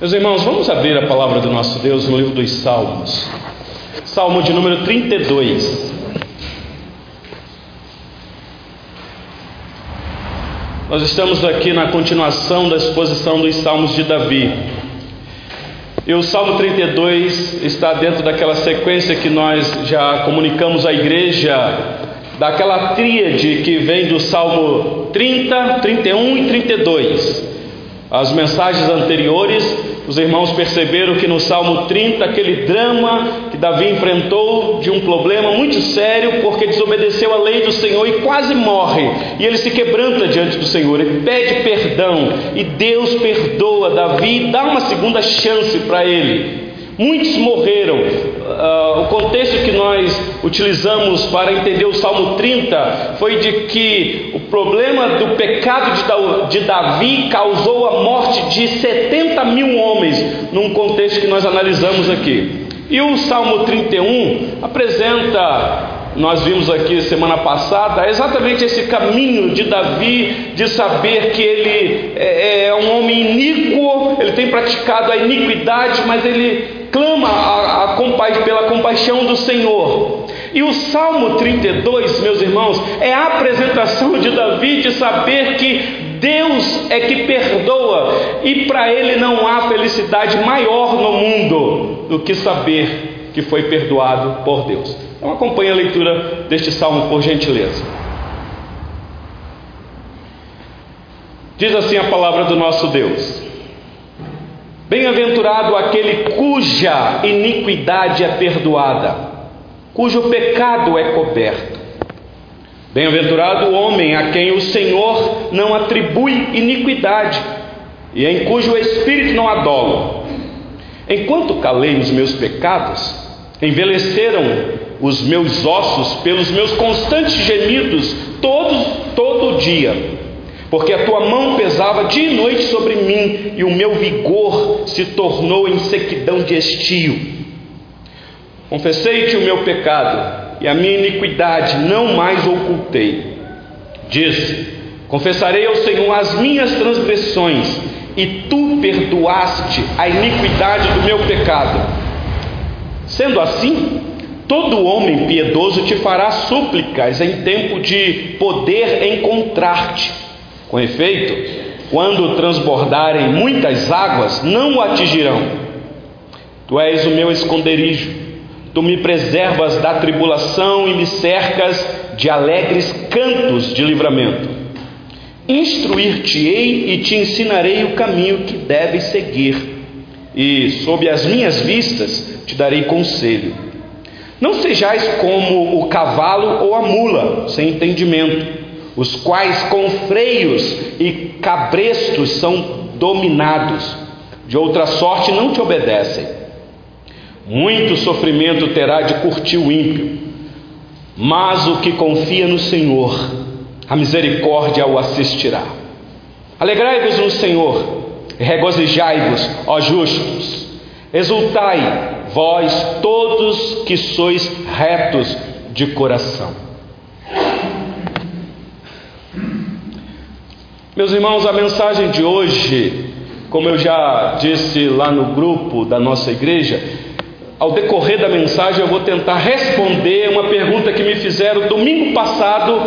Meus irmãos, vamos abrir a palavra do nosso Deus no livro dos Salmos. Salmo de número 32. Nós estamos aqui na continuação da exposição dos Salmos de Davi. E o Salmo 32 está dentro daquela sequência que nós já comunicamos à igreja, daquela tríade que vem do Salmo 30, 31 e 32. As mensagens anteriores, os irmãos perceberam que no Salmo 30, aquele drama que Davi enfrentou de um problema muito sério, porque desobedeceu a lei do Senhor e quase morre. E ele se quebranta diante do Senhor, ele pede perdão, e Deus perdoa Davi e dá uma segunda chance para ele. Muitos morreram. Uh, o contexto que nós utilizamos para entender o Salmo 30 foi de que o problema do pecado de Davi causou a morte de 70 mil homens, num contexto que nós analisamos aqui. E o Salmo 31 apresenta nós vimos aqui semana passada, exatamente esse caminho de Davi, de saber que ele é, é um homem iníquo, ele tem praticado a iniquidade, mas ele clama pela compaixão do Senhor. E o Salmo 32, meus irmãos, é a apresentação de Davi de saber que Deus é que perdoa e para ele não há felicidade maior no mundo do que saber que foi perdoado por Deus. Então acompanhe a leitura deste salmo por gentileza. Diz assim a palavra do nosso Deus: Bem-aventurado aquele cuja iniquidade é perdoada, cujo pecado é coberto. Bem-aventurado o homem a quem o Senhor não atribui iniquidade e em cujo espírito não há dolo. Enquanto calei os meus pecados, envelheceram os meus ossos pelos meus constantes gemidos todos todo dia, porque a tua mão pesava dia e noite sobre mim e o meu vigor se tornou em sequidão de estio. Confessei-te o meu pecado e a minha iniquidade não mais ocultei. Disse: Confessarei ao Senhor as minhas transgressões e tu perdoaste a iniquidade do meu pecado. Sendo assim, Todo homem piedoso te fará súplicas em tempo de poder encontrar-te. Com efeito, quando transbordarem muitas águas, não o atingirão. Tu és o meu esconderijo, tu me preservas da tribulação e me cercas de alegres cantos de livramento. Instruir-te-ei e te ensinarei o caminho que deves seguir, e sob as minhas vistas te darei conselho. Não sejais como o cavalo ou a mula, sem entendimento, os quais com freios e cabrestos são dominados, de outra sorte não te obedecem. Muito sofrimento terá de curtir o ímpio, mas o que confia no Senhor, a misericórdia o assistirá. Alegrai-vos no Senhor, regozijai-vos, ó justos, exultai, vós todos que sois retos de coração. Meus irmãos, a mensagem de hoje, como eu já disse lá no grupo da nossa igreja, ao decorrer da mensagem eu vou tentar responder uma pergunta que me fizeram domingo passado,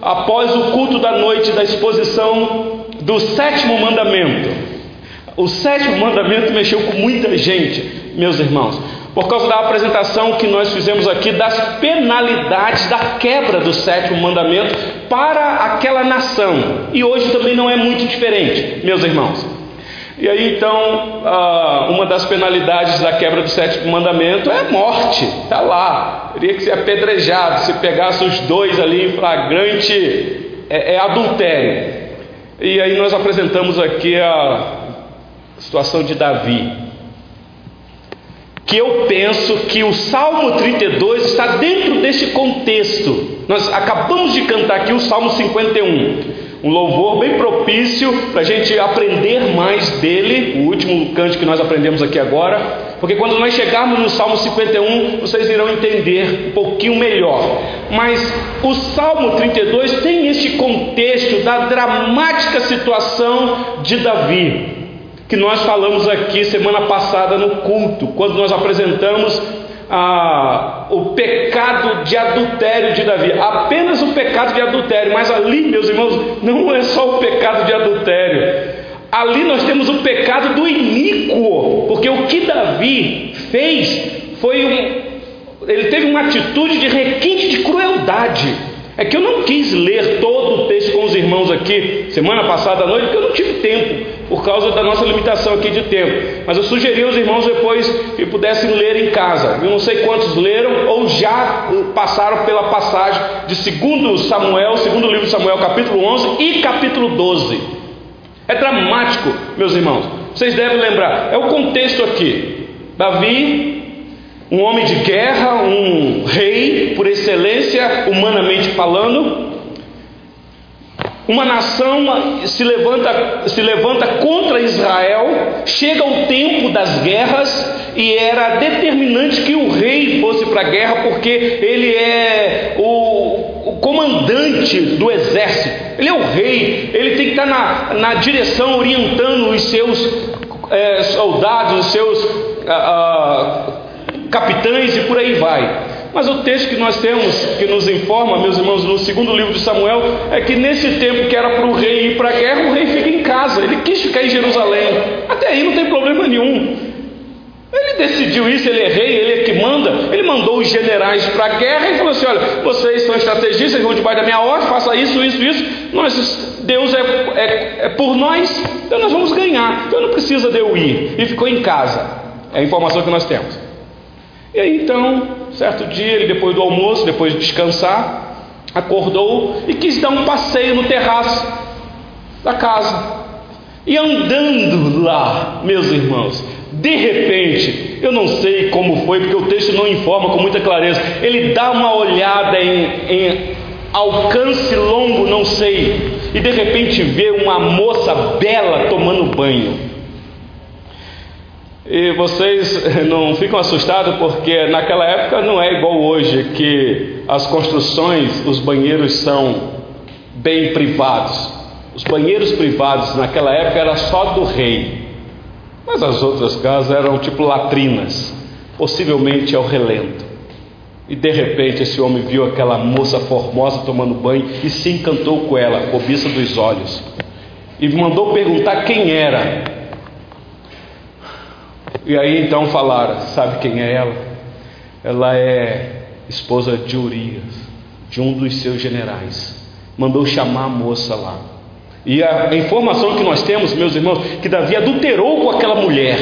após o culto da noite da exposição do sétimo mandamento. O sétimo mandamento mexeu com muita gente meus irmãos, por causa da apresentação que nós fizemos aqui das penalidades da quebra do sétimo mandamento para aquela nação. E hoje também não é muito diferente, meus irmãos. E aí então, uma das penalidades da quebra do sétimo mandamento é morte, está lá. Teria que ser apedrejado, se pegasse os dois ali em flagrante, é, é adultério. E aí nós apresentamos aqui a situação de Davi que eu penso que o Salmo 32 está dentro desse contexto. Nós acabamos de cantar aqui o Salmo 51. Um louvor bem propício para a gente aprender mais dele, o último canto que nós aprendemos aqui agora, porque quando nós chegarmos no Salmo 51, vocês irão entender um pouquinho melhor. Mas o Salmo 32 tem este contexto da dramática situação de Davi. Que nós falamos aqui semana passada no culto, quando nós apresentamos ah, o pecado de adultério de Davi, apenas o pecado de adultério, mas ali, meus irmãos, não é só o pecado de adultério, ali nós temos o pecado do iníquo, porque o que Davi fez foi um, ele teve uma atitude de requinte de crueldade. É que eu não quis ler todo o texto com os irmãos aqui semana passada à noite, porque eu não tive tempo, por causa da nossa limitação aqui de tempo. Mas eu sugeri aos irmãos depois que pudessem ler em casa. Eu não sei quantos leram ou já passaram pela passagem de 2 Samuel, segundo livro de Samuel, capítulo 11 e capítulo 12. É dramático, meus irmãos. Vocês devem lembrar, é o contexto aqui. Davi um homem de guerra, um rei por excelência, humanamente falando. Uma nação se levanta, se levanta contra Israel, chega o tempo das guerras e era determinante que o rei fosse para a guerra, porque ele é o, o, comandante do exército, ele é o rei, ele tem que estar na, na direção, orientando os seus é, soldados, os seus. Uh, uh, capitães e por aí vai. Mas o texto que nós temos, que nos informa, meus irmãos, no segundo livro de Samuel, é que nesse tempo que era para o rei ir para a guerra, o rei fica em casa, ele quis ficar em Jerusalém. Até aí não tem problema nenhum. Ele decidiu isso, ele é rei, ele é que manda. Ele mandou os generais para a guerra e falou assim: olha, vocês são estrategistas, vão debaixo da minha ordem, faça isso, isso, isso. Nós, Deus é, é, é por nós, então nós vamos ganhar. Então não precisa de eu ir. E ficou em casa. É a informação que nós temos. E aí então, certo dia, ele depois do almoço, depois de descansar, acordou e quis dar um passeio no terraço da casa. E andando lá, meus irmãos, de repente, eu não sei como foi, porque o texto não informa com muita clareza. Ele dá uma olhada em, em alcance longo, não sei, e de repente vê uma moça bela tomando banho. E vocês não ficam assustados porque naquela época não é igual hoje, que as construções, os banheiros são bem privados. Os banheiros privados naquela época era só do rei, mas as outras casas eram tipo latrinas, possivelmente ao relento. E de repente esse homem viu aquela moça formosa tomando banho e se encantou com ela, cobiça dos olhos. E mandou perguntar quem era. E aí então falaram: sabe quem é ela? Ela é esposa de Urias, de um dos seus generais. Mandou chamar a moça lá. E a, informação que nós temos, meus irmãos, que Davi adulterou com aquela mulher.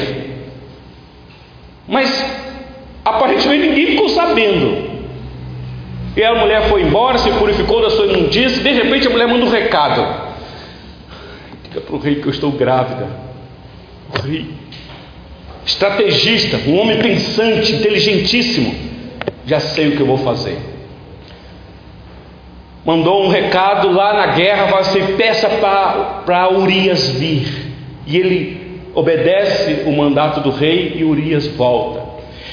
Mas aparentemente ninguém ficou sabendo. E a mulher foi embora, se purificou da sua imundícia, e de repente a mulher manda um recado. Diga para o rei que eu estou grávida. O rei estrategista, um homem pensante, inteligentíssimo. Já sei o que eu vou fazer. Mandou um recado lá na guerra, falou assim: peça para Urias vir. E ele obedece o mandato do rei e Urias volta.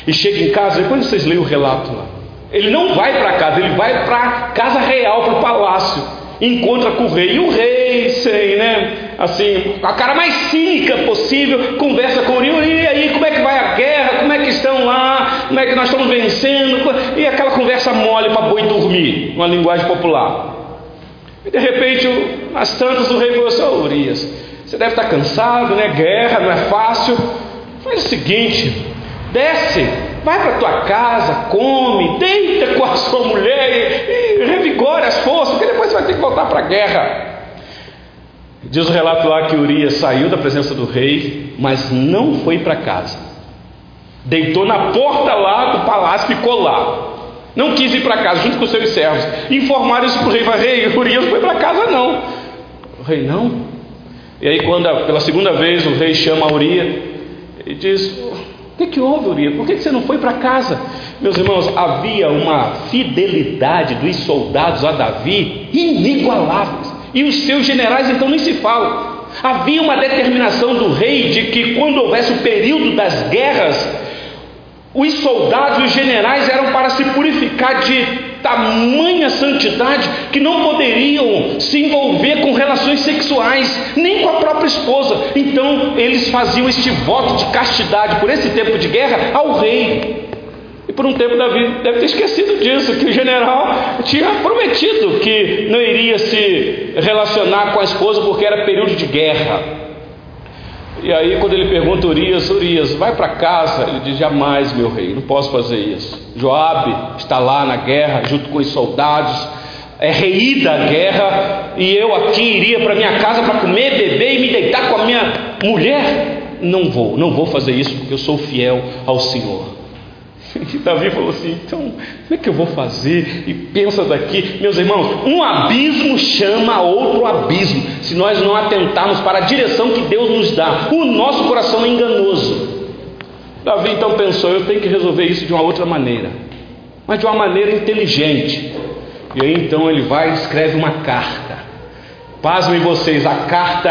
E chega em casa, depois vocês leem o relato lá. Ele não vai para casa, ele vai para casa real, para o palácio. Encontra com o rei. E o rei, sem, né? Assim, a cara mais cínica possível, conversa com Uri, e aí, como é que vai a guerra, como é que estão lá, como é que nós estamos vencendo, e aquela conversa mole para boi dormir, uma linguagem popular. E de repente, as tantas o rei falou assim, oh, Urias, você deve estar cansado, né? Guerra, não é fácil. Faz o seguinte, desce, vai para tua casa, come, deita com a sua mulher e, e revigora as forças, porque depois você vai ter que voltar para a guerra. Diz o relato lá que Urias saiu da presença do rei, mas não foi para casa. Deitou na porta lá do palácio, ficou lá. Não quis ir para casa junto com seus servos. Informaram isso para o rei. Falei, rei, Urias foi para casa não. O rei, não. E aí, quando pela segunda vez o rei chama Urias e diz: O que, que houve, Urias? Por que, que você não foi para casa? Meus irmãos, havia uma fidelidade dos soldados a Davi inigualável. E os seus generais então nem se falam. Havia uma determinação do rei de que quando houvesse o período das guerras, os soldados e os generais eram para se purificar de tamanha santidade que não poderiam se envolver com relações sexuais, nem com a própria esposa. Então eles faziam este voto de castidade por esse tempo de guerra ao rei. Por um tempo Davi deve ter esquecido disso, que o general tinha prometido que não iria se relacionar com a esposa porque era período de guerra. E aí, quando ele pergunta Urias, Urias, vai para casa, ele diz: Jamais, meu rei, não posso fazer isso. Joabe está lá na guerra, junto com os soldados, é rei da guerra, e eu aqui iria para minha casa para comer, beber e me deitar com a minha mulher. Não vou, não vou fazer isso, porque eu sou fiel ao Senhor. E Davi falou assim: então, como é que eu vou fazer? E pensa daqui, meus irmãos, um abismo chama outro abismo, se nós não atentarmos para a direção que Deus nos dá. O nosso coração é enganoso. Davi então pensou: eu tenho que resolver isso de uma outra maneira, mas de uma maneira inteligente. E aí então ele vai e escreve uma carta. Pasmem vocês, a carta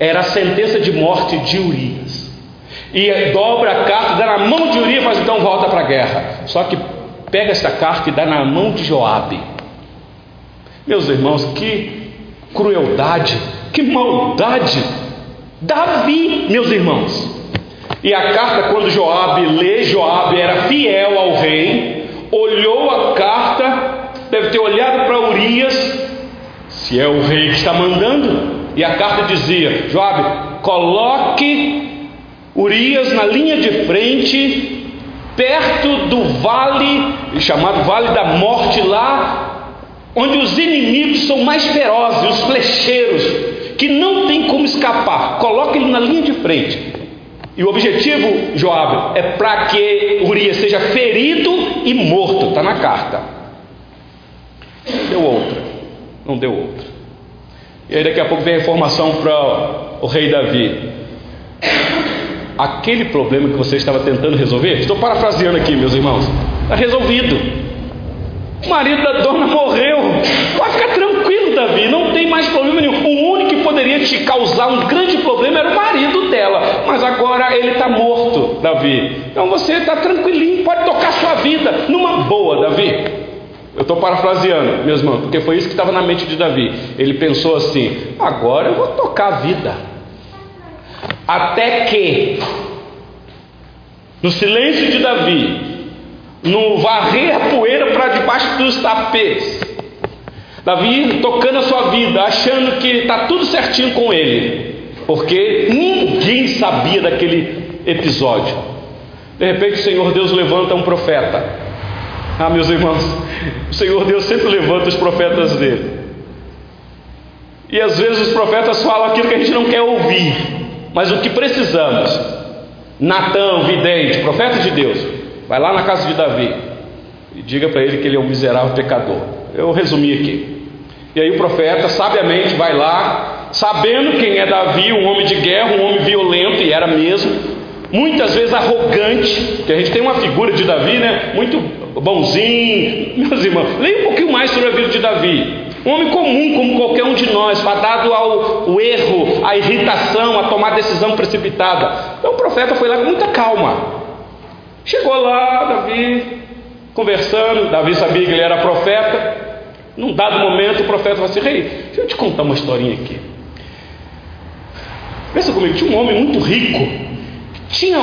era a sentença de morte de Urias e dobra a carta, dá na mão de Urias, mas então volta para a guerra. Só que pega esta carta e dá na mão de Joabe. Meus irmãos, que crueldade, que maldade. Davi, meus irmãos. E a carta, quando Joabe lê, Joabe era fiel ao rei, olhou a carta, deve ter olhado para Urias, se é o rei que está mandando, e a carta dizia: Joabe, coloque Urias na linha de frente, perto do vale, chamado Vale da Morte, lá onde os inimigos são mais ferozes, os flecheiros, que não tem como escapar. Coloque ele na linha de frente. E o objetivo, Joab, é para que Urias seja ferido e morto. Está na carta. Deu outra. Não deu outra. E aí daqui a pouco vem a informação para o rei Davi aquele problema que você estava tentando resolver, estou parafraseando aqui, meus irmãos, está resolvido. O marido da dona morreu. Pode ficar tranquilo, Davi, não tem mais problema nenhum. O único que poderia te causar um grande problema era o marido dela, mas agora ele está morto, Davi. Então você está tranquilinho, pode tocar sua vida numa boa, Davi. Eu estou parafraseando, meus irmãos, porque foi isso que estava na mente de Davi. Ele pensou assim: agora eu vou tocar a vida até que, no silêncio de Davi, no varrer a poeira para debaixo dos tapetes, Davi tocando a sua vida, achando que está tudo certinho com ele, porque ninguém sabia daquele episódio. De repente, o Senhor Deus levanta um profeta. Ah, meus irmãos, o Senhor Deus sempre levanta os profetas dele. E às vezes os profetas falam aquilo que a gente não quer ouvir. Mas o que precisamos? Natão, vidente, profeta de Deus, vai lá na casa de Davi e diga para ele que ele é um miserável pecador. Eu resumi aqui. E aí o profeta sabiamente vai lá, sabendo quem é Davi, um homem de guerra, um homem violento, e era mesmo, muitas vezes arrogante, que a gente tem uma figura de Davi, né? Muito bonzinho. Meus irmãos, leia um pouquinho mais sobre a vida de Davi. Um homem comum, como qualquer um de nós, fadado ao erro, à irritação, a tomar decisão precipitada. Então o profeta foi lá com muita calma. Chegou lá, Davi, conversando. Davi sabia que ele era profeta. Num dado momento, o profeta falou assim: Rei, deixa eu te contar uma historinha aqui. Pensa comigo, tinha um homem muito rico, tinha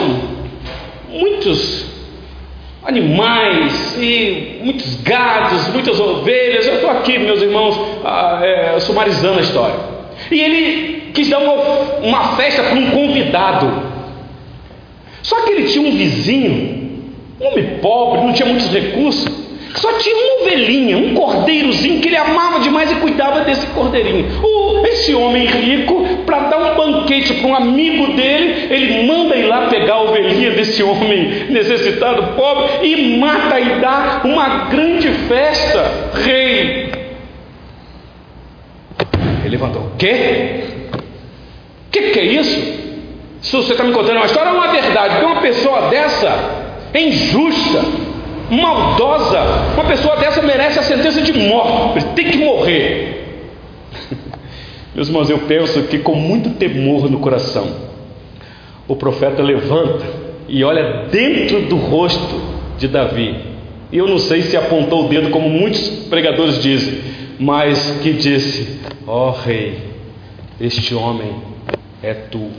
muitos animais e muitos gados, muitas ovelhas. Eu estou aqui, meus irmãos, ah, é, sumarizando a história. E ele quis dar uma, uma festa para um convidado. Só que ele tinha um vizinho, um homem pobre, não tinha muitos recursos. Só tinha uma ovelhinha, um cordeirozinho que ele amava demais e cuidava desse cordeirinho. O, esse homem rico, para dar um banquete para um amigo dele, ele manda ir lá pegar a ovelhinha desse homem necessitado, pobre, e mata e dá uma grande festa. Rei. Ele levantou: O quê? O que, que é isso? Se você está me contando uma história, é uma verdade. Uma pessoa dessa é injusta maldosa, uma pessoa dessa merece a sentença de morte, ele tem que morrer. Meus irmãos, eu penso que com muito temor no coração, o profeta levanta e olha dentro do rosto de Davi E eu não sei se apontou o dedo, como muitos pregadores dizem, mas que disse: Ó oh, rei, este homem é tu.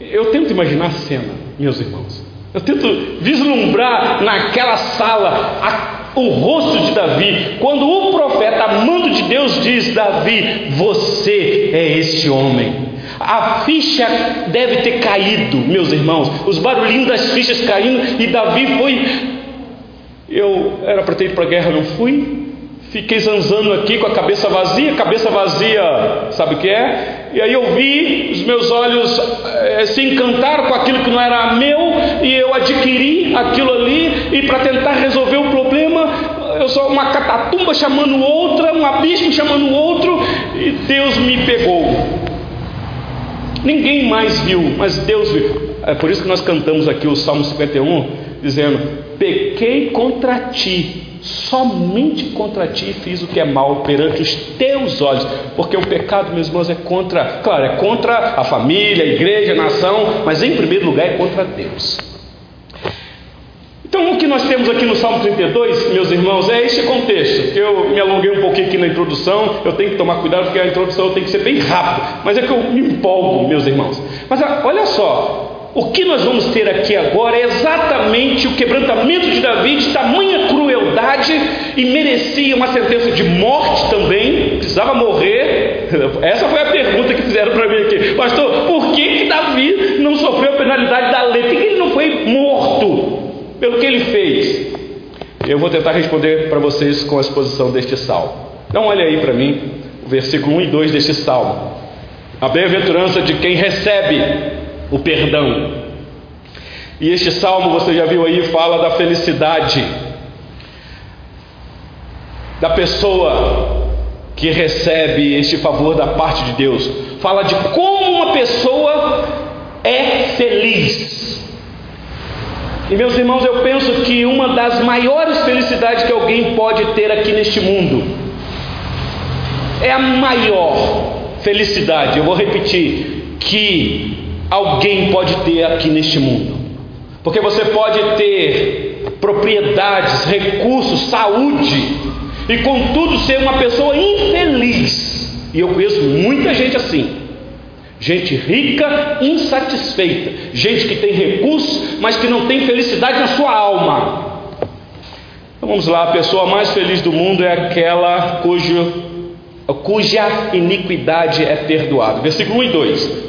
Eu tento imaginar a cena, meus irmãos. Eu tento vislumbrar naquela sala a, o rosto de Davi, quando o profeta, amando de Deus, diz: Davi, você é este homem. A ficha deve ter caído, meus irmãos, os barulhinhos das fichas caindo, e Davi foi. Eu era para ter ido para a guerra, não fui. Fiquei zanzando aqui com a cabeça vazia, cabeça vazia, sabe o que é? E aí eu vi, os meus olhos é, se encantaram com aquilo que não era meu, e eu adquiri aquilo ali, e para tentar resolver o problema, eu sou uma catatumba chamando outra, um abismo chamando outro, e Deus me pegou. Ninguém mais viu, mas Deus viu. É por isso que nós cantamos aqui o Salmo 51, dizendo: Pequei contra ti, somente contra ti fiz o que é mal perante os teus olhos, porque o pecado, meus irmãos, é contra, claro, é contra a família, a igreja, a nação, mas em primeiro lugar é contra Deus. Então, o que nós temos aqui no Salmo 32, meus irmãos, é este contexto. Eu me alonguei um pouquinho aqui na introdução, eu tenho que tomar cuidado porque a introdução tem que ser bem rápida, mas é que eu me empolgo, meus irmãos. Mas ah, olha só, o que nós vamos ter aqui agora é exatamente o quebrantamento de Davi, de tamanha crueldade e merecia uma sentença de morte também, precisava morrer. Essa foi a pergunta que fizeram para mim aqui, pastor. Por que, que Davi não sofreu a penalidade da lei? Por que ele não foi morto? pelo que ele fez. Eu vou tentar responder para vocês com a exposição deste salmo. Então, olha aí para mim o versículo 1 e 2 deste salmo. A bem-aventurança de quem recebe o perdão. E este salmo, você já viu aí, fala da felicidade da pessoa que recebe este favor da parte de Deus. Fala de como uma pessoa é feliz e meus irmãos, eu penso que uma das maiores felicidades que alguém pode ter aqui neste mundo é a maior felicidade, eu vou repetir, que alguém pode ter aqui neste mundo. Porque você pode ter propriedades, recursos, saúde, e contudo ser uma pessoa infeliz. E eu conheço muita gente assim. Gente rica, insatisfeita. Gente que tem recursos, mas que não tem felicidade na sua alma. Então vamos lá, a pessoa mais feliz do mundo é aquela cujo, cuja iniquidade é perdoada. Versículo 1 e 2.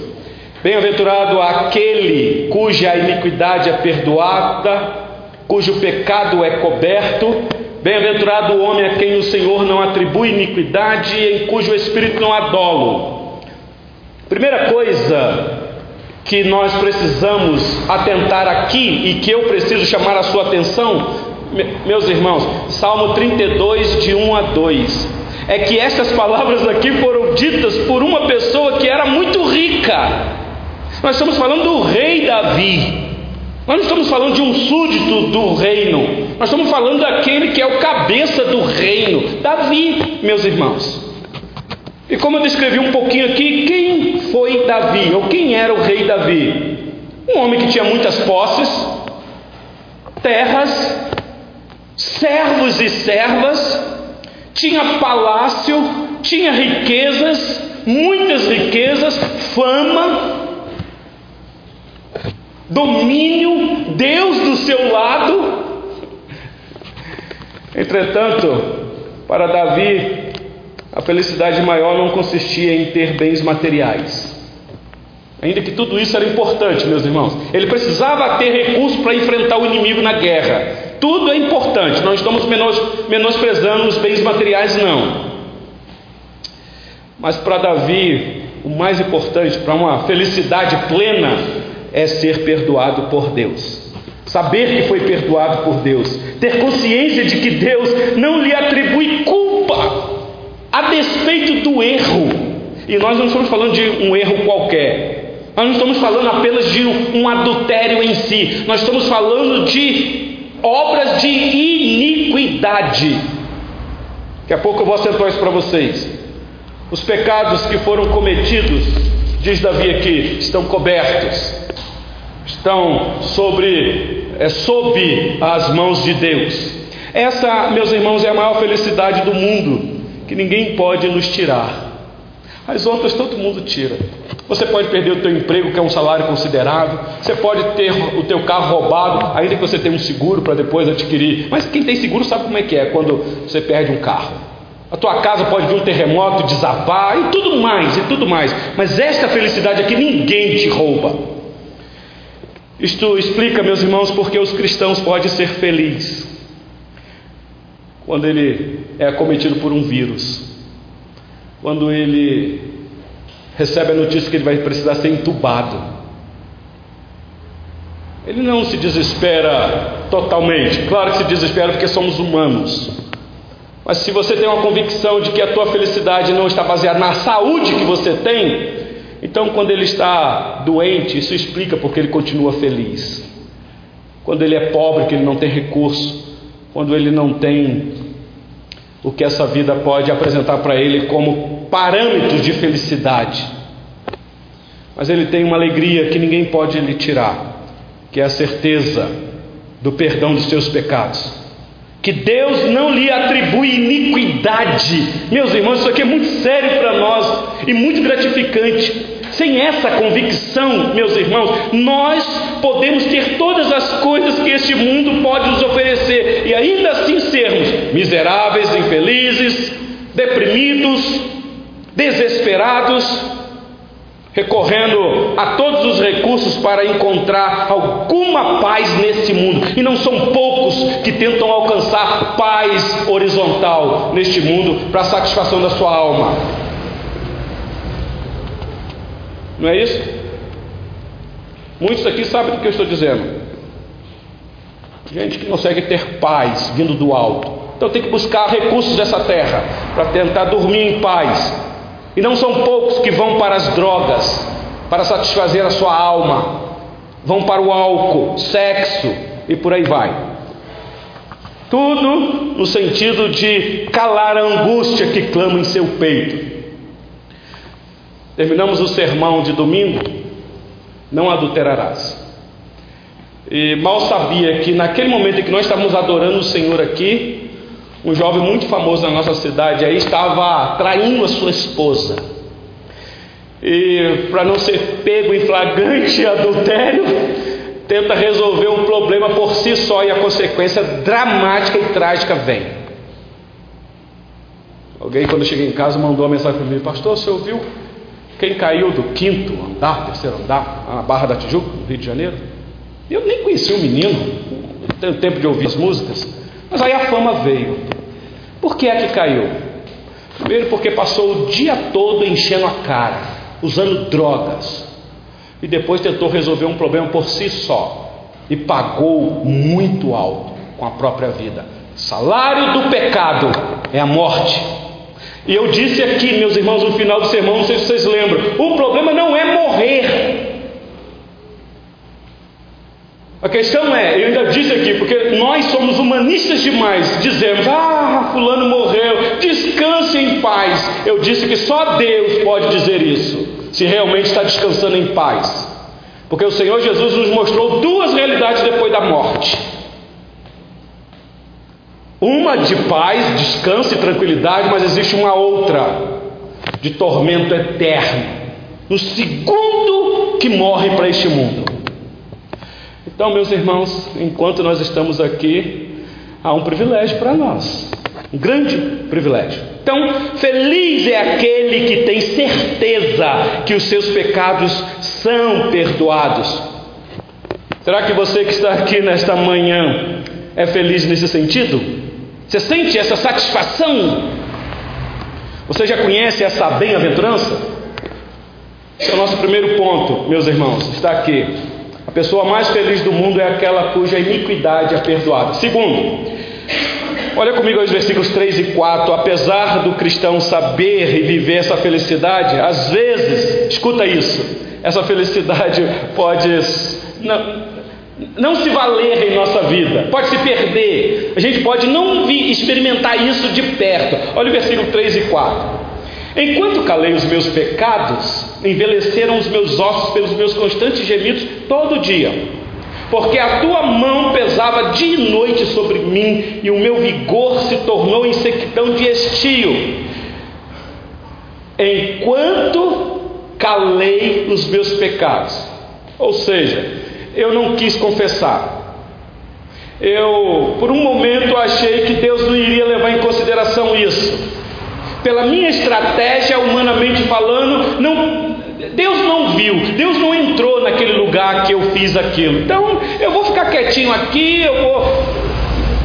Bem-aventurado aquele cuja iniquidade é perdoada, cujo pecado é coberto. Bem-aventurado o homem a quem o Senhor não atribui iniquidade e em cujo espírito não há dolo. Primeira coisa que nós precisamos atentar aqui e que eu preciso chamar a sua atenção, meus irmãos, Salmo 32, de 1 a 2, é que estas palavras aqui foram ditas por uma pessoa que era muito rica. Nós estamos falando do rei Davi. Nós não estamos falando de um súdito do reino. Nós estamos falando daquele que é o cabeça do reino, Davi, meus irmãos. E como eu descrevi um pouquinho aqui, quem foi Davi, ou quem era o rei Davi? Um homem que tinha muitas posses, terras, servos e servas, tinha palácio, tinha riquezas, muitas riquezas, fama, domínio, Deus do seu lado. Entretanto, para Davi, a felicidade maior não consistia em ter bens materiais. Ainda que tudo isso era importante, meus irmãos. Ele precisava ter recursos para enfrentar o inimigo na guerra. Tudo é importante, não estamos menos, menosprezando os bens materiais, não. Mas para Davi, o mais importante, para uma felicidade plena, é ser perdoado por Deus. Saber que foi perdoado por Deus. Ter consciência de que Deus não lhe atribui culpa a despeito do erro, e nós não estamos falando de um erro qualquer, nós não estamos falando apenas de um adultério em si, nós estamos falando de obras de iniquidade. Daqui a pouco eu vou acentuar isso para vocês. Os pecados que foram cometidos, diz Davi aqui, estão cobertos, estão sobre é, sob as mãos de Deus. Essa, meus irmãos, é a maior felicidade do mundo, que ninguém pode nos tirar. As outras todo mundo tira. Você pode perder o teu emprego, que é um salário considerável. Você pode ter o teu carro roubado, ainda que você tenha um seguro para depois adquirir. Mas quem tem seguro sabe como é que é quando você perde um carro. A tua casa pode vir um terremoto, desabar e tudo mais, e tudo mais. Mas esta felicidade aqui ninguém te rouba. Isto explica, meus irmãos, porque os cristãos podem ser felizes quando ele é acometido por um vírus quando ele recebe a notícia que ele vai precisar ser entubado. Ele não se desespera totalmente, claro que se desespera porque somos humanos. Mas se você tem uma convicção de que a tua felicidade não está baseada na saúde que você tem, então quando ele está doente, isso explica porque ele continua feliz. Quando ele é pobre, que ele não tem recurso, quando ele não tem o que essa vida pode apresentar para ele como parâmetros de felicidade. Mas ele tem uma alegria que ninguém pode lhe tirar, que é a certeza do perdão dos seus pecados. Que Deus não lhe atribui iniquidade. Meus irmãos, isso aqui é muito sério para nós e muito gratificante. Sem essa convicção, meus irmãos, nós podemos ter todas as coisas que este mundo pode nos oferecer e ainda assim sermos miseráveis, infelizes, deprimidos, desesperados, recorrendo a todos os recursos para encontrar alguma paz nesse mundo. E não são poucos que tentam alcançar paz horizontal neste mundo para a satisfação da sua alma. Não é isso? Muitos aqui sabem do que eu estou dizendo. Gente que consegue ter paz vindo do alto. Então tem que buscar recursos dessa terra para tentar dormir em paz. E não são poucos que vão para as drogas para satisfazer a sua alma. Vão para o álcool, sexo e por aí vai. Tudo no sentido de calar a angústia que clama em seu peito. Terminamos o sermão de domingo, não adulterarás. E mal sabia que naquele momento em que nós estávamos adorando o Senhor aqui, um jovem muito famoso na nossa cidade aí estava traindo a sua esposa. E para não ser pego em flagrante adultério, tenta resolver um problema por si só e a consequência dramática e trágica vem. Alguém, quando cheguei em casa, mandou uma mensagem para mim: Pastor, você ouviu quem caiu do quinto andar, terceiro andar, na Barra da Tijuca, no Rio de Janeiro? Eu nem conheci o menino, não tenho tempo de ouvir as músicas, mas aí a fama veio. Por que é que caiu? Primeiro, porque passou o dia todo enchendo a cara, usando drogas, e depois tentou resolver um problema por si só, e pagou muito alto com a própria vida. Salário do pecado é a morte. E eu disse aqui, meus irmãos, no final do sermão, não sei se vocês lembram, o problema não é morrer. A questão é, eu ainda disse aqui, porque nós somos humanistas demais, dizemos, ah, fulano morreu, descanse em paz. Eu disse que só Deus pode dizer isso, se realmente está descansando em paz. Porque o Senhor Jesus nos mostrou duas realidades depois da morte. Uma de paz, descanso e tranquilidade, mas existe uma outra de tormento eterno. No segundo que morre para este mundo. Então, meus irmãos, enquanto nós estamos aqui, há um privilégio para nós, um grande privilégio. Então, feliz é aquele que tem certeza que os seus pecados são perdoados. Será que você que está aqui nesta manhã é feliz nesse sentido? Você sente essa satisfação? Você já conhece essa bem-aventurança? Esse é o nosso primeiro ponto, meus irmãos, está aqui. Pessoa mais feliz do mundo é aquela cuja iniquidade é perdoada. Segundo, olha comigo os versículos 3 e 4. Apesar do cristão saber e viver essa felicidade, às vezes, escuta isso, essa felicidade pode. Não, não se valer em nossa vida, pode se perder, a gente pode não experimentar isso de perto. Olha o versículo 3 e 4. Enquanto calei os meus pecados, envelheceram os meus ossos pelos meus constantes gemidos todo dia. porque a tua mão pesava dia e noite sobre mim, e o meu vigor se tornou em sequidão de estio, enquanto calei os meus pecados. Ou seja, eu não quis confessar. Eu, por um momento, achei que Deus não iria levar em consideração isso. Pela minha estratégia, humanamente falando, não, Deus não viu, Deus não entrou naquele lugar que eu fiz aquilo. Então, eu vou ficar quietinho aqui, eu vou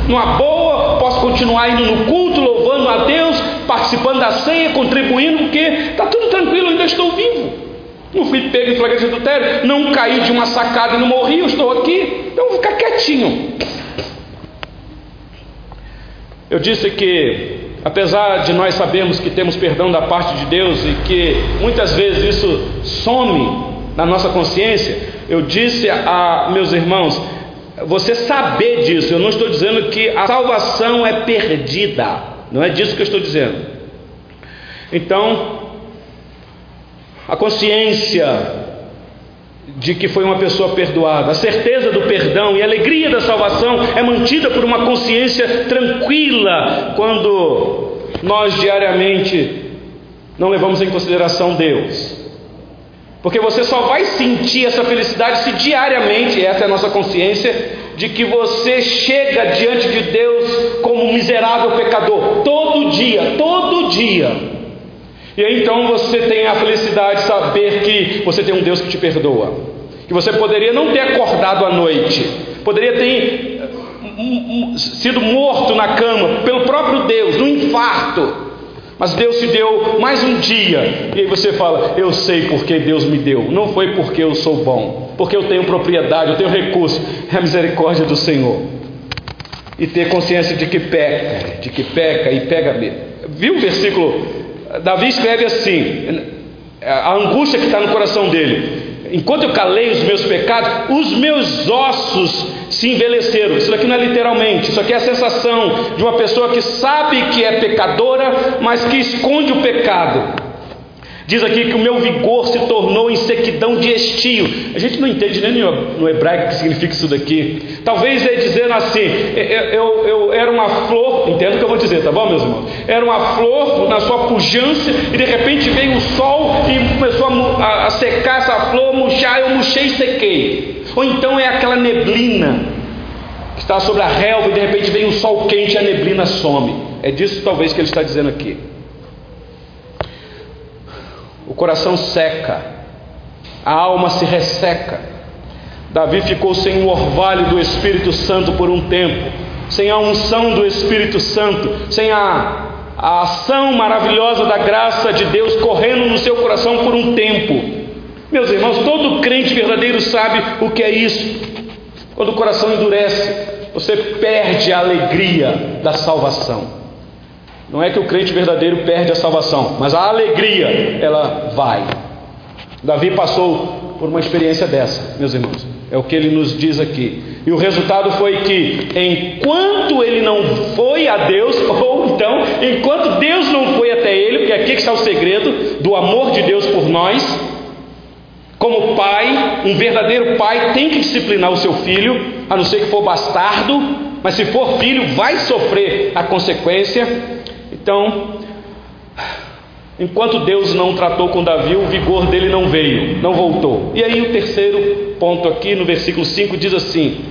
numa boa, posso continuar indo no culto, louvando a Deus, participando da ceia, contribuindo, porque está tudo tranquilo, ainda estou vivo. Não fui pego em flagrante adultério, não caí de uma sacada e não morri, eu estou aqui, então vou ficar quietinho. Eu disse que Apesar de nós sabermos que temos perdão da parte de Deus e que muitas vezes isso some na nossa consciência, eu disse a meus irmãos, você saber disso, eu não estou dizendo que a salvação é perdida, não é disso que eu estou dizendo. Então, a consciência de que foi uma pessoa perdoada. A certeza do perdão e a alegria da salvação é mantida por uma consciência tranquila quando nós diariamente não levamos em consideração Deus. Porque você só vai sentir essa felicidade se diariamente, essa é a nossa consciência, de que você chega diante de Deus como um miserável pecador, todo dia, todo dia. E aí então você tem a felicidade de saber que você tem um Deus que te perdoa. Que você poderia não ter acordado à noite, poderia ter eh, sido morto na cama pelo próprio Deus, num infarto. Mas Deus te deu mais um dia. E aí você fala: Eu sei porque Deus me deu. Não foi porque eu sou bom, porque eu tenho propriedade, eu tenho recurso. É a misericórdia do Senhor. E ter consciência de que peca, de que peca e pega mesmo. Viu o versículo Davi escreve assim: a angústia que está no coração dele. Enquanto eu calei os meus pecados, os meus ossos se envelheceram. Isso aqui não é literalmente, isso aqui é a sensação de uma pessoa que sabe que é pecadora, mas que esconde o pecado. Diz aqui que o meu vigor se tornou em sequidão de estio. A gente não entende nem no hebraico que significa isso daqui. Talvez é dizendo assim: eu, eu, eu, era uma flor, entendo o que eu vou dizer, tá bom, meus irmãos? Era uma flor na sua pujança e de repente veio o sol e começou a, a, a secar essa flor, murchar, eu murchei e sequei. Ou então é aquela neblina que está sobre a relva e de repente vem o sol quente e a neblina some. É disso talvez que ele está dizendo aqui o coração seca, a alma se resseca. Davi ficou sem o orvalho do Espírito Santo por um tempo, sem a unção do Espírito Santo, sem a, a ação maravilhosa da graça de Deus correndo no seu coração por um tempo. Meus irmãos, todo crente verdadeiro sabe o que é isso. Quando o coração endurece, você perde a alegria da salvação. Não é que o crente verdadeiro perde a salvação, mas a alegria, ela vai. Davi passou por uma experiência dessa, meus irmãos. É o que ele nos diz aqui. E o resultado foi que, enquanto ele não foi a Deus, ou então, enquanto Deus não foi até ele, porque aqui está o segredo do amor de Deus por nós, como pai, um verdadeiro pai tem que disciplinar o seu filho, a não ser que for bastardo, mas se for filho, vai sofrer a consequência. Então, enquanto Deus não tratou com Davi, o vigor dele não veio, não voltou. E aí o terceiro ponto aqui no versículo 5 diz assim: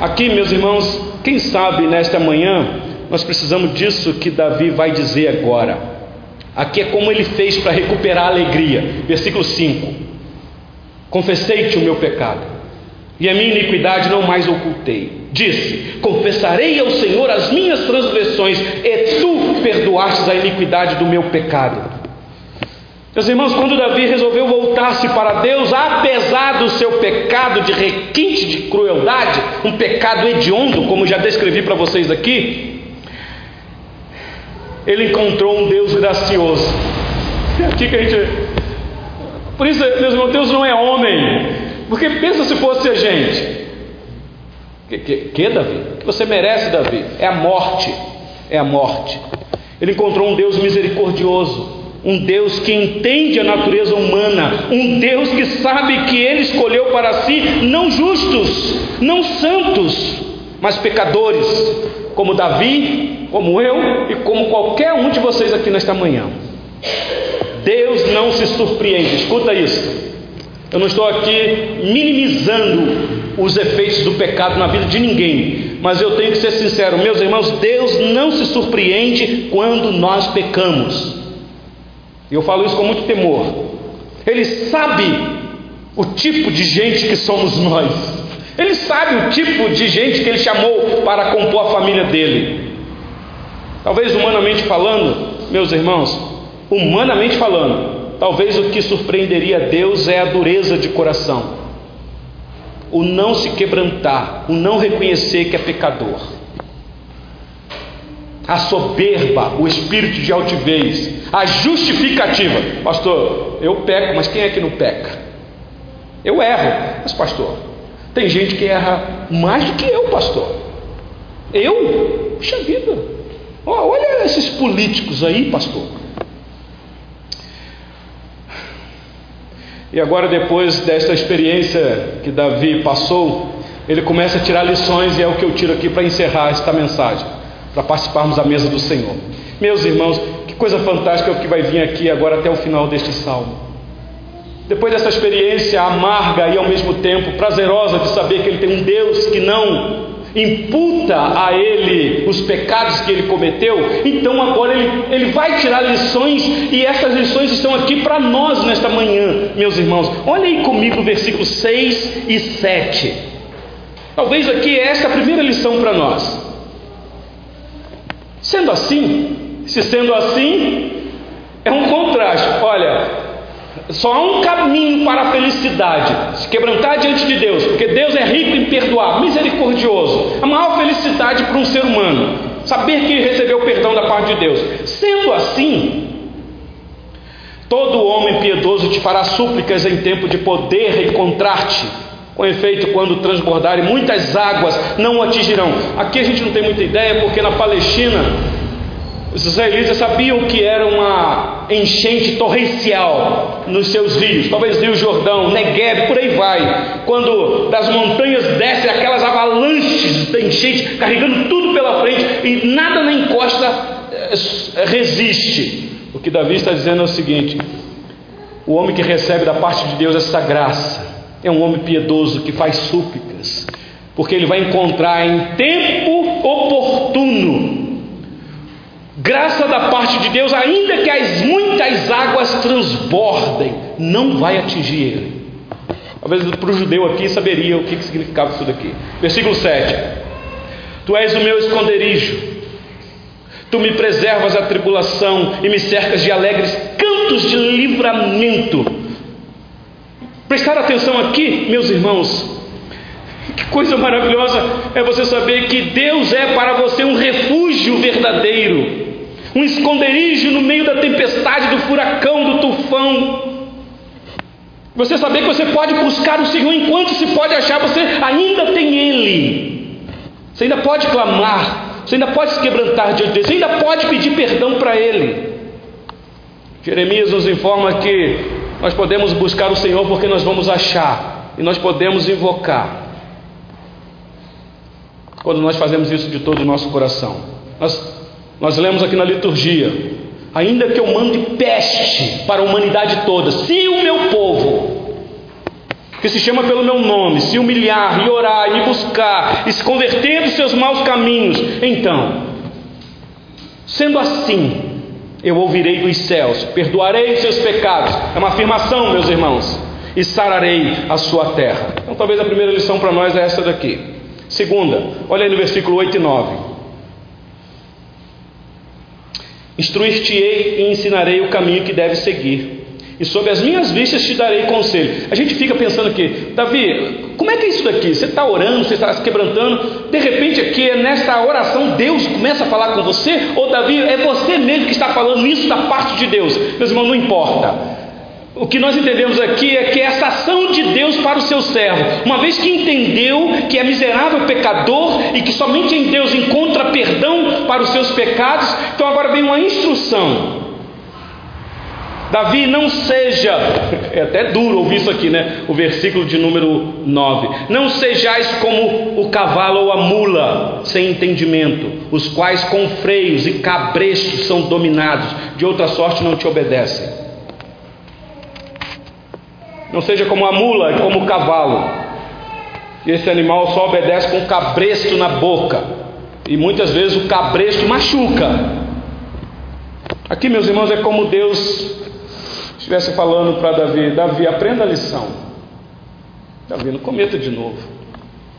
Aqui, meus irmãos, quem sabe nesta manhã nós precisamos disso que Davi vai dizer agora. Aqui é como ele fez para recuperar a alegria. Versículo 5: Confessei-te o meu pecado, e a minha iniquidade não mais ocultei. Disse: Confessarei ao Senhor as minhas transgressões, e tu perdoastes a iniquidade do meu pecado. Meus irmãos, quando Davi resolveu voltar-se para Deus, apesar do seu pecado de requinte de crueldade, um pecado hediondo, como já descrevi para vocês aqui, ele encontrou um Deus gracioso. É aqui que a gente. Por isso, meus irmãos, Deus não é homem, porque pensa se fosse a gente. Que, que, que, Davi? O que você merece, Davi? É a morte. É a morte. Ele encontrou um Deus misericordioso. um Deus que entende a natureza humana, um Deus que sabe que Ele escolheu para si não justos, não santos, mas pecadores, como Davi, como eu e como qualquer um de vocês aqui nesta manhã. Deus não se surpreende, escuta isso. Eu não estou aqui minimizando os efeitos do pecado na vida de ninguém, mas eu tenho que ser sincero, meus irmãos, Deus não se surpreende quando nós pecamos. E eu falo isso com muito temor. Ele sabe o tipo de gente que somos nós. Ele sabe o tipo de gente que ele chamou para compor a família dele. Talvez humanamente falando, meus irmãos, humanamente falando, talvez o que surpreenderia Deus é a dureza de coração. O não se quebrantar, o não reconhecer que é pecador a soberba, o espírito de altivez, a justificativa. Pastor, eu peco, mas quem é que não peca? Eu erro, mas pastor, tem gente que erra mais do que eu, pastor. Eu? Puxa vida. Olha esses políticos aí, pastor. E agora, depois desta experiência que Davi passou, ele começa a tirar lições, e é o que eu tiro aqui para encerrar esta mensagem para participarmos da mesa do Senhor. Meus irmãos, que coisa fantástica é o que vai vir aqui agora até o final deste salmo. Depois dessa experiência amarga e ao mesmo tempo prazerosa de saber que ele tem um Deus que não imputa a ele os pecados que ele cometeu, então agora ele, ele vai tirar lições e essas lições estão aqui para nós nesta manhã, meus irmãos. Olha aí comigo versículos 6 e 7. Talvez aqui esta é a primeira lição para nós. Sendo assim, se sendo assim, é um contraste. Olha, só há um caminho para a felicidade: se quebrantar diante de Deus, porque Deus é rico em perdoar, misericordioso. A maior felicidade para um ser humano, saber que recebeu o perdão da parte de Deus. Sendo assim, todo homem piedoso te fará súplicas em tempo de poder encontrar-te com efeito, quando transbordarem, muitas águas não o atingirão. Aqui a gente não tem muita ideia, porque na Palestina os israelitas sabiam que era uma enchente torrencial nos seus rios, talvez Rio Jordão, Negev, por aí vai. Quando das montanhas descem aquelas avalanches de enchente, carregando tudo pela frente e nada na encosta eh, resiste. O que Davi está dizendo é o seguinte: o homem que recebe da parte de Deus essa graça, é um homem piedoso que faz súplicas, porque ele vai encontrar em tempo oportuno graça da parte de Deus, ainda que as muitas águas transbordem, não vai atingir ele. Talvez para o judeu aqui saberia o que, significava isso daqui. Versículo 7: Tu és o meu esconderijo, tu me preservas a tribulação e me cercas de alegres cantos de livramento Prestar atenção aqui, meus irmãos. Que coisa maravilhosa é você saber que Deus é para você um refúgio verdadeiro, um esconderijo no meio da tempestade, do furacão, do tufão. Você saber que você pode buscar o Senhor enquanto se pode achar, você ainda tem Ele. Você ainda pode clamar, você ainda pode se quebrantar diante dele, você ainda pode pedir perdão para Ele. Jeremias nos informa que nós podemos buscar o Senhor porque nós vamos achar e nós podemos invocar. Quando nós fazemos isso de todo o nosso coração, nós, nós lemos aqui na liturgia: ainda que eu mande peste para a humanidade toda, se o meu povo, que se chama pelo meu nome, se humilhar e orar e me buscar e se converter dos seus maus caminhos, então, sendo assim, eu ouvirei dos céus, perdoarei os seus pecados. É uma afirmação, meus irmãos, e sararei a sua terra. Então, talvez a primeira lição para nós é essa daqui. Segunda, olha aí no versículo 8 e 9. Instruir-te-ei e ensinarei o caminho que deves seguir e sob as minhas vistas te darei conselho. A gente fica pensando aqui, Davi, como é que é isso daqui? Você está orando, você está se quebrantando, de repente aqui, nessa oração, Deus começa a falar com você, ou Davi, é você mesmo que está falando isso da parte de Deus. Meus irmãos, não importa. O que nós entendemos aqui é que essa ação de Deus para o seu servo, uma vez que entendeu que é miserável pecador e que somente em Deus encontra perdão para os seus pecados, então agora vem uma instrução Davi, não seja, é até duro ouvir isso aqui, né? O versículo de número 9: Não sejais como o cavalo ou a mula, sem entendimento, os quais com freios e cabrestos são dominados, de outra sorte não te obedecem. Não seja como a mula como o cavalo, esse animal só obedece com cabresto na boca, e muitas vezes o cabresto machuca. Aqui, meus irmãos, é como Deus estivesse falando para Davi: Davi, aprenda a lição. Davi, não cometa de novo.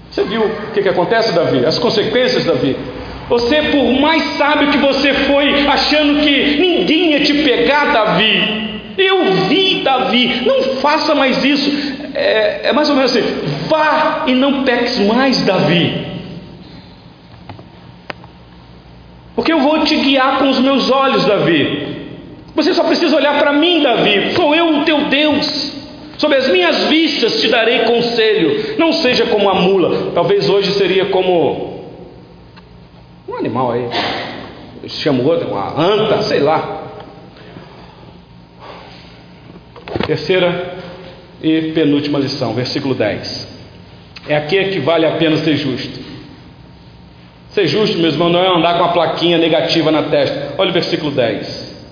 Você viu o que, que acontece, Davi? As consequências, Davi. Você, por mais sábio que você foi, achando que ninguém ia te pegar, Davi. Eu vi, Davi. Não faça mais isso. É, é mais ou menos assim: vá e não peques mais, Davi. Porque eu vou te guiar com os meus olhos, Davi. Você só precisa olhar para mim, Davi. Sou eu o teu Deus. Sob as minhas vistas te darei conselho. Não seja como a mula. Talvez hoje seria como um animal aí. Chama outro, uma anta, sei lá. Terceira e penúltima lição, versículo 10. É aqui que vale a pena ser justo. Ser justo, meu irmão, não é andar com a plaquinha negativa na testa. Olha o versículo 10.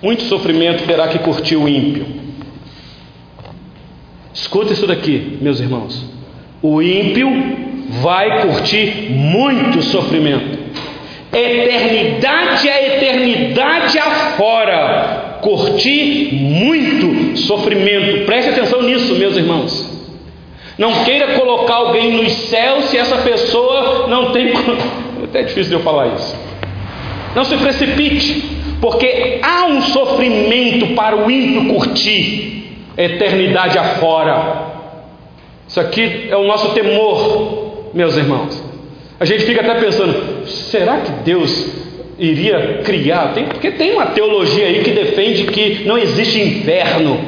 Muito sofrimento terá que curtir o ímpio. Escuta isso daqui, meus irmãos. O ímpio vai curtir muito sofrimento. Eternidade a eternidade afora. Curtir muito sofrimento. Preste atenção nisso, meus irmãos. Não queira colocar alguém nos céus se essa pessoa não tem. É até difícil de eu falar isso. Não se precipite. Porque há um sofrimento para o ímpio curtir, eternidade afora. Isso aqui é o nosso temor, meus irmãos. A gente fica até pensando: será que Deus iria criar? Tem, porque tem uma teologia aí que defende que não existe inferno.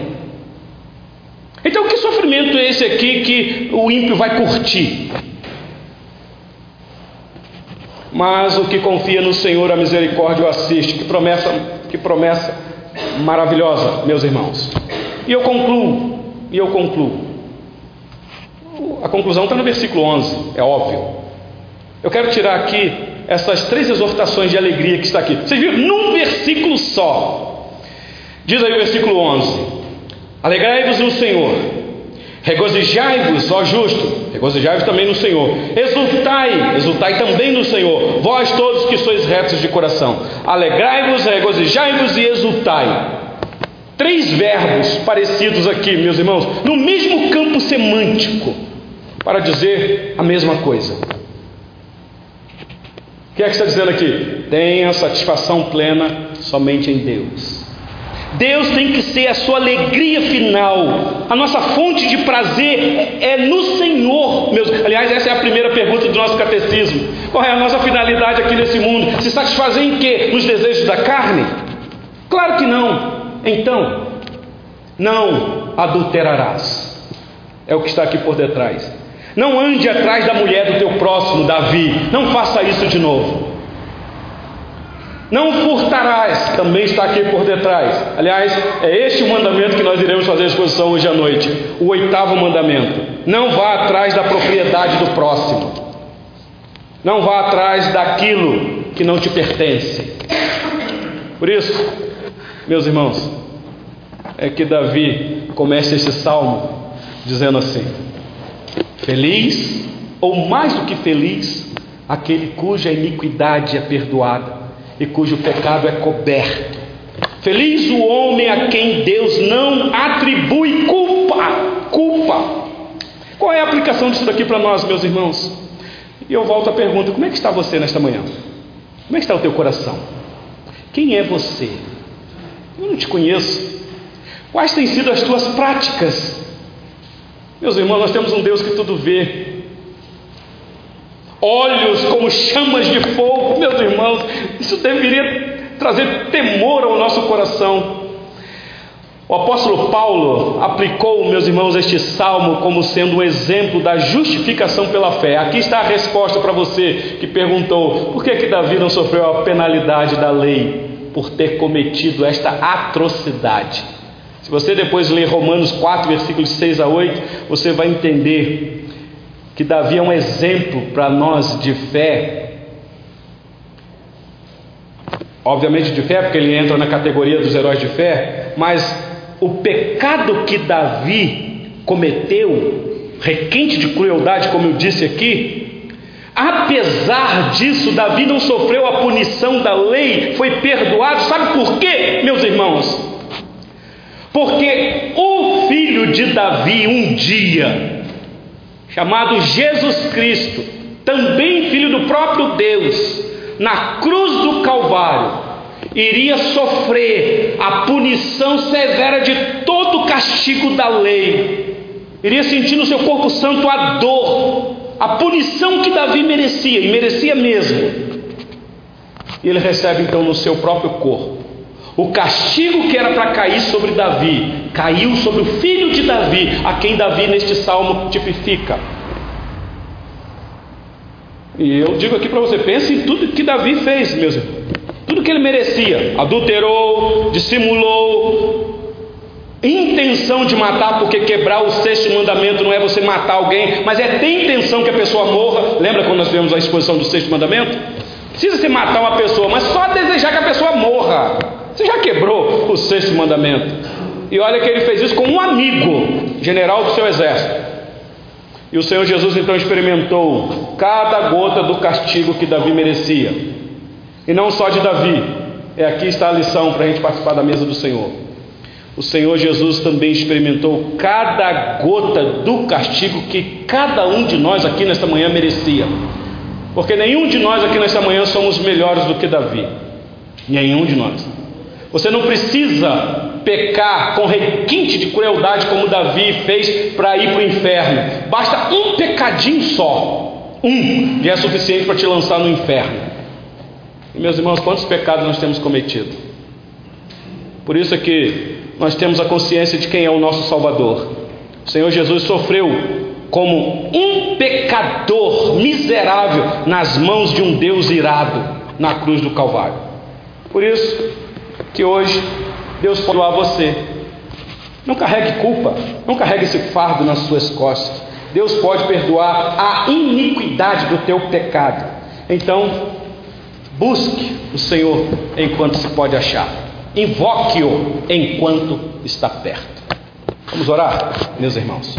Então, que sofrimento é esse aqui que o ímpio vai curtir? Mas o que confia no Senhor, a misericórdia o assiste. Que promessa, que promessa maravilhosa, meus irmãos. E eu concluo, e eu concluo. A conclusão está no versículo 11, é óbvio. Eu quero tirar aqui essas três exortações de alegria que está aqui. Vocês viram? Num versículo só. Diz aí o versículo 11: Alegrai-vos no Senhor, Regozijai-vos, ó justo, regozijai-vos também no Senhor. Exultai, exultai também no Senhor, vós todos que sois retos de coração. Alegrai-vos, regozijai-vos e exultai. Três verbos parecidos aqui, meus irmãos, no mesmo campo semântico, para dizer a mesma coisa. O que é que está dizendo aqui? Tenha satisfação plena somente em Deus. Deus tem que ser a sua alegria final. A nossa fonte de prazer é no Senhor, meus. Aliás, essa é a primeira pergunta do nosso catecismo. Qual é a nossa finalidade aqui nesse mundo? Se satisfazer em quê? Nos desejos da carne? Claro que não. Então, não adulterarás. É o que está aqui por detrás. Não ande atrás da mulher do teu próximo, Davi. Não faça isso de novo. Não furtarás, também está aqui por detrás. Aliás, é este o mandamento que nós iremos fazer a exposição hoje à noite. O oitavo mandamento. Não vá atrás da propriedade do próximo. Não vá atrás daquilo que não te pertence. Por isso, meus irmãos, é que Davi começa este salmo dizendo assim: Feliz, ou mais do que feliz, aquele cuja iniquidade é perdoada e cujo pecado é coberto. Feliz o homem a quem Deus não atribui culpa. Culpa. Qual é a aplicação disso daqui para nós, meus irmãos? E eu volto à pergunta: como é que está você nesta manhã? Como é que está o teu coração? Quem é você? Eu não te conheço. Quais têm sido as tuas práticas? Meus irmãos, nós temos um Deus que tudo vê, olhos como chamas de fogo, meus irmãos, isso deveria trazer temor ao nosso coração. O apóstolo Paulo aplicou, meus irmãos, este salmo como sendo um exemplo da justificação pela fé. Aqui está a resposta para você que perguntou: por que, que Davi não sofreu a penalidade da lei? por ter cometido esta atrocidade. Se você depois ler Romanos 4, versículos 6 a 8, você vai entender que Davi é um exemplo para nós de fé. Obviamente de fé, porque ele entra na categoria dos heróis de fé, mas o pecado que Davi cometeu, requinte de crueldade, como eu disse aqui, apesar disso, Davi não sofreu a punição da lei, foi perdoado. Sabe por quê, meus irmãos? Porque o filho de Davi, um dia, chamado Jesus Cristo, também filho do próprio Deus, na cruz do Calvário, iria sofrer a punição severa de todo o castigo da lei, iria sentir no seu corpo santo a dor, a punição que Davi merecia, e merecia mesmo. E ele recebe então no seu próprio corpo o castigo que era para cair sobre Davi, caiu sobre o filho de Davi, a quem Davi neste salmo tipifica. E eu digo aqui para você: pense em tudo que Davi fez, meus irmãos. Tudo que ele merecia: adulterou, dissimulou, intenção de matar, porque quebrar o sexto mandamento não é você matar alguém, mas é ter intenção que a pessoa morra. Lembra quando nós tivemos a exposição do sexto mandamento? Precisa se matar uma pessoa, mas só desejar que a pessoa morra. Você já quebrou o sexto mandamento. E olha que ele fez isso com um amigo, general do seu exército. E o Senhor Jesus então experimentou cada gota do castigo que Davi merecia. E não só de Davi. É aqui está a lição para a gente participar da mesa do Senhor. O Senhor Jesus também experimentou cada gota do castigo que cada um de nós aqui nesta manhã merecia. Porque nenhum de nós aqui nesta manhã somos melhores do que Davi. Nenhum de nós. Você não precisa pecar com requinte de crueldade como Davi fez para ir para o inferno. Basta um pecadinho só. Um já é suficiente para te lançar no inferno. E meus irmãos, quantos pecados nós temos cometido? Por isso é que nós temos a consciência de quem é o nosso Salvador. O Senhor Jesus sofreu como um pecador miserável nas mãos de um Deus irado na cruz do Calvário. Por isso, que hoje Deus pode doar você. Não carregue culpa, não carregue esse fardo nas suas costas. Deus pode perdoar a iniquidade do teu pecado. Então, busque o Senhor enquanto se pode achar. Invoque-o enquanto está perto. Vamos orar, meus irmãos.